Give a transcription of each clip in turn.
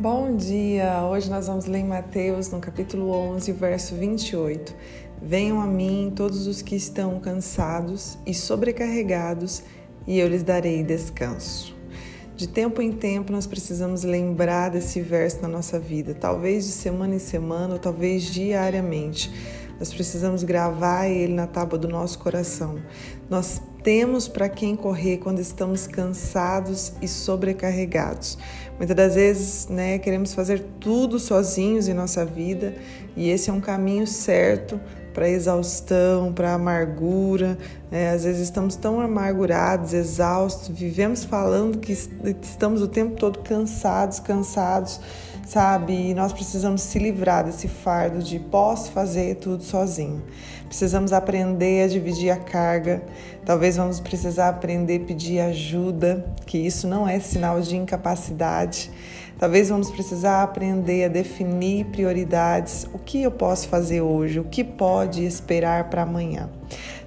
Bom dia! Hoje nós vamos ler em Mateus, no capítulo 11, verso 28. Venham a mim todos os que estão cansados e sobrecarregados, e eu lhes darei descanso. De tempo em tempo nós precisamos lembrar desse verso na nossa vida, talvez de semana em semana, ou talvez diariamente. Nós precisamos gravar ele na tábua do nosso coração. Nós temos para quem correr quando estamos cansados e sobrecarregados. Muitas das vezes, né, queremos fazer tudo sozinhos em nossa vida e esse é um caminho certo para exaustão, para amargura. Né? Às vezes estamos tão amargurados, exaustos, vivemos falando que estamos o tempo todo cansados, cansados sabe? E nós precisamos se livrar desse fardo de posso fazer tudo sozinho. Precisamos aprender a dividir a carga. Talvez vamos precisar aprender a pedir ajuda, que isso não é sinal de incapacidade. Talvez vamos precisar aprender a definir prioridades. O que eu posso fazer hoje? O que pode esperar para amanhã?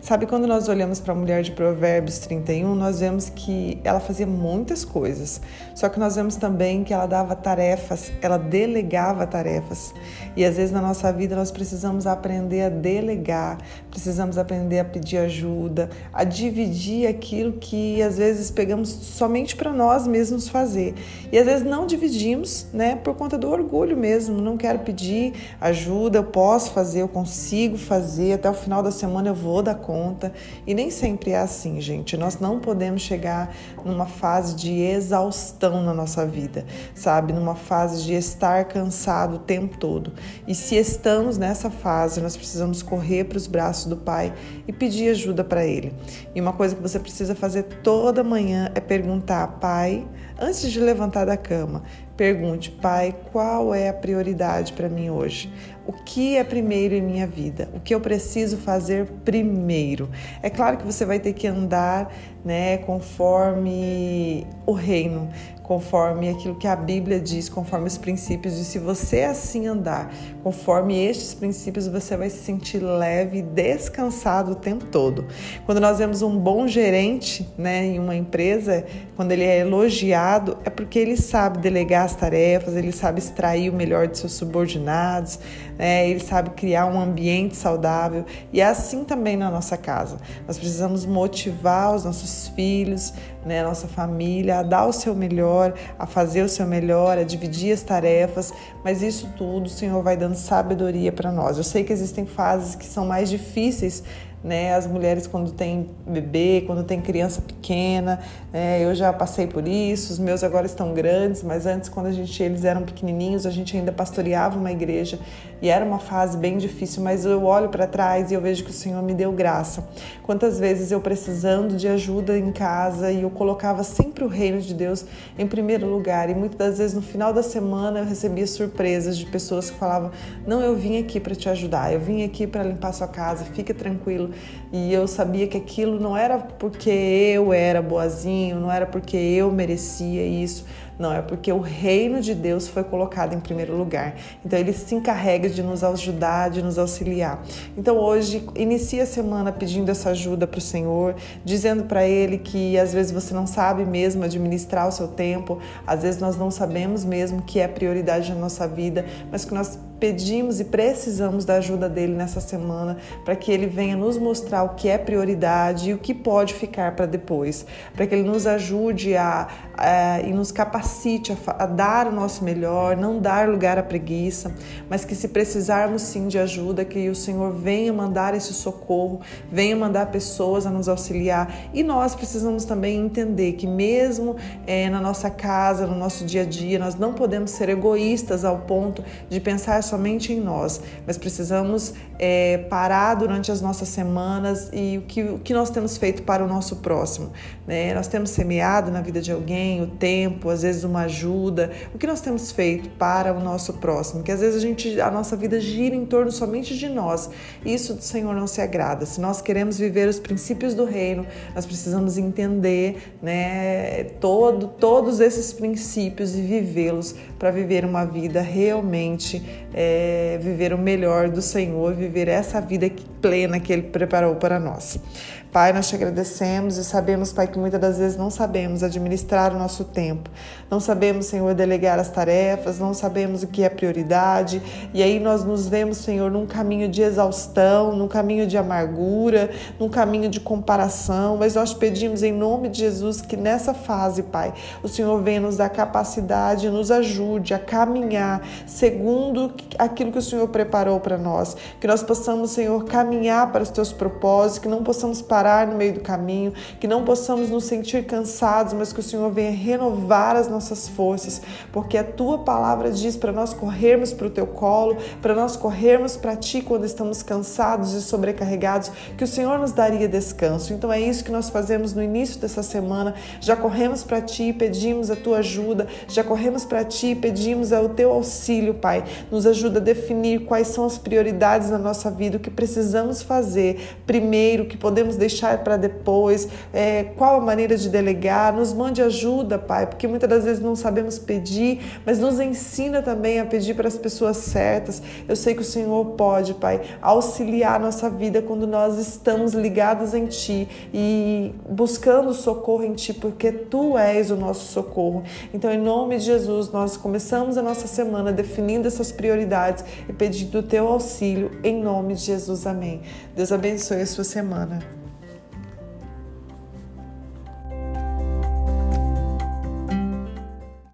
Sabe, quando nós olhamos para a mulher de Provérbios 31, nós vemos que ela fazia muitas coisas, só que nós vemos também que ela dava tarefas, ela delegava tarefas. E às vezes na nossa vida nós precisamos aprender a delegar, precisamos aprender a pedir ajuda, a dividir aquilo que às vezes pegamos somente para nós mesmos fazer. E às vezes não dividimos, né, por conta do orgulho mesmo. Não quero pedir ajuda, eu posso fazer, eu consigo fazer, até o final da semana eu vou dar conta conta. E nem sempre é assim, gente. Nós não podemos chegar numa fase de exaustão na nossa vida, sabe? Numa fase de estar cansado o tempo todo. E se estamos nessa fase, nós precisamos correr para os braços do Pai e pedir ajuda para Ele. E uma coisa que você precisa fazer toda manhã é perguntar, Pai, antes de levantar da cama, Pergunte, Pai, qual é a prioridade para mim hoje? O que é primeiro em minha vida? O que eu preciso fazer primeiro? É claro que você vai ter que andar, né, conforme o reino, conforme aquilo que a Bíblia diz, conforme os princípios. E se você assim andar, conforme estes princípios, você vai se sentir leve e descansado o tempo todo. Quando nós vemos um bom gerente, né, em uma empresa, quando ele é elogiado, é porque ele sabe delegar as tarefas, ele sabe extrair o melhor de seus subordinados, né, ele sabe criar um ambiente saudável. E é assim também na nossa casa. Nós precisamos motivar os nossos filhos, né, nossa família a dar o seu melhor, a fazer o seu melhor, a dividir as tarefas, mas isso tudo o Senhor vai dando sabedoria para nós. Eu sei que existem fases que são mais difíceis né? As mulheres quando tem bebê, quando tem criança pequena, né? eu já passei por isso. Os meus agora estão grandes, mas antes quando a gente eles eram pequenininhos, a gente ainda pastoreava uma igreja e era uma fase bem difícil. Mas eu olho para trás e eu vejo que o Senhor me deu graça. Quantas vezes eu precisando de ajuda em casa e eu colocava sempre o reino de Deus em primeiro lugar e muitas das vezes no final da semana eu recebia surpresas de pessoas que falavam: não, eu vim aqui para te ajudar, eu vim aqui para limpar sua casa, fique tranquilo e eu sabia que aquilo não era porque eu era boazinho, não era porque eu merecia isso, não, é porque o reino de Deus foi colocado em primeiro lugar. Então ele se encarrega de nos ajudar, de nos auxiliar. Então hoje inicia a semana pedindo essa ajuda para o Senhor, dizendo para Ele que às vezes você não sabe mesmo administrar o seu tempo, às vezes nós não sabemos mesmo que é prioridade na nossa vida, mas que nós pedimos e precisamos da ajuda dele nessa semana para que ele venha nos mostrar o que é prioridade e o que pode ficar para depois, para que ele nos ajude a, a, e nos capacite a, a dar o nosso melhor, não dar lugar à preguiça, mas que se precisarmos sim de ajuda, que o Senhor venha mandar esse socorro, venha mandar pessoas a nos auxiliar. E nós precisamos também entender que mesmo é, na nossa casa, no nosso dia a dia, nós não podemos ser egoístas ao ponto de pensar somente em nós, mas precisamos é, parar durante as nossas semanas e o que, o que nós temos feito para o nosso próximo. Né? Nós temos semeado na vida de alguém o tempo, às vezes uma ajuda. O que nós temos feito para o nosso próximo? Que às vezes a, gente, a nossa vida gira em torno somente de nós. Isso do Senhor não se agrada. Se nós queremos viver os princípios do reino, nós precisamos entender né, todo, todos esses princípios e vivê-los para viver uma vida realmente é, viver o melhor do Senhor, viver essa vida plena que Ele preparou para nós. Pai, nós te agradecemos e sabemos, Pai, que muitas das vezes não sabemos administrar o nosso tempo. Não sabemos, Senhor, delegar as tarefas, não sabemos o que é prioridade. E aí nós nos vemos, Senhor, num caminho de exaustão, num caminho de amargura, num caminho de comparação. Mas nós pedimos em nome de Jesus que nessa fase, Pai, o Senhor venha nos dar capacidade, nos ajude a caminhar segundo aquilo que o Senhor preparou para nós. Que nós possamos, Senhor, caminhar para os teus propósitos, que não possamos parar no meio do caminho, que não possamos nos sentir cansados, mas que o Senhor venha renovar as nossas forças, porque a tua palavra diz para nós corrermos para o teu colo, para nós corrermos para ti quando estamos cansados e sobrecarregados, que o Senhor nos daria descanso. Então é isso que nós fazemos no início dessa semana. Já corremos para ti e pedimos a tua ajuda, já corremos para ti e pedimos o teu auxílio, Pai. Nos ajuda a definir quais são as prioridades na nossa vida, o que precisamos fazer primeiro, o que podemos deixar para depois, é, qual a maneira de delegar. Nos mande ajuda, Pai, porque muitas das vezes não sabemos pedir, mas nos ensina também a pedir para as pessoas certas. Eu sei que o Senhor pode, Pai, auxiliar a nossa vida quando nós estamos ligados em Ti e buscando socorro em Ti, porque Tu és o nosso socorro. Então, em nome de Jesus, nós começamos a nossa semana definindo essas prioridades e pedindo o Teu auxílio, em nome de Jesus. Amém. Deus abençoe a sua semana.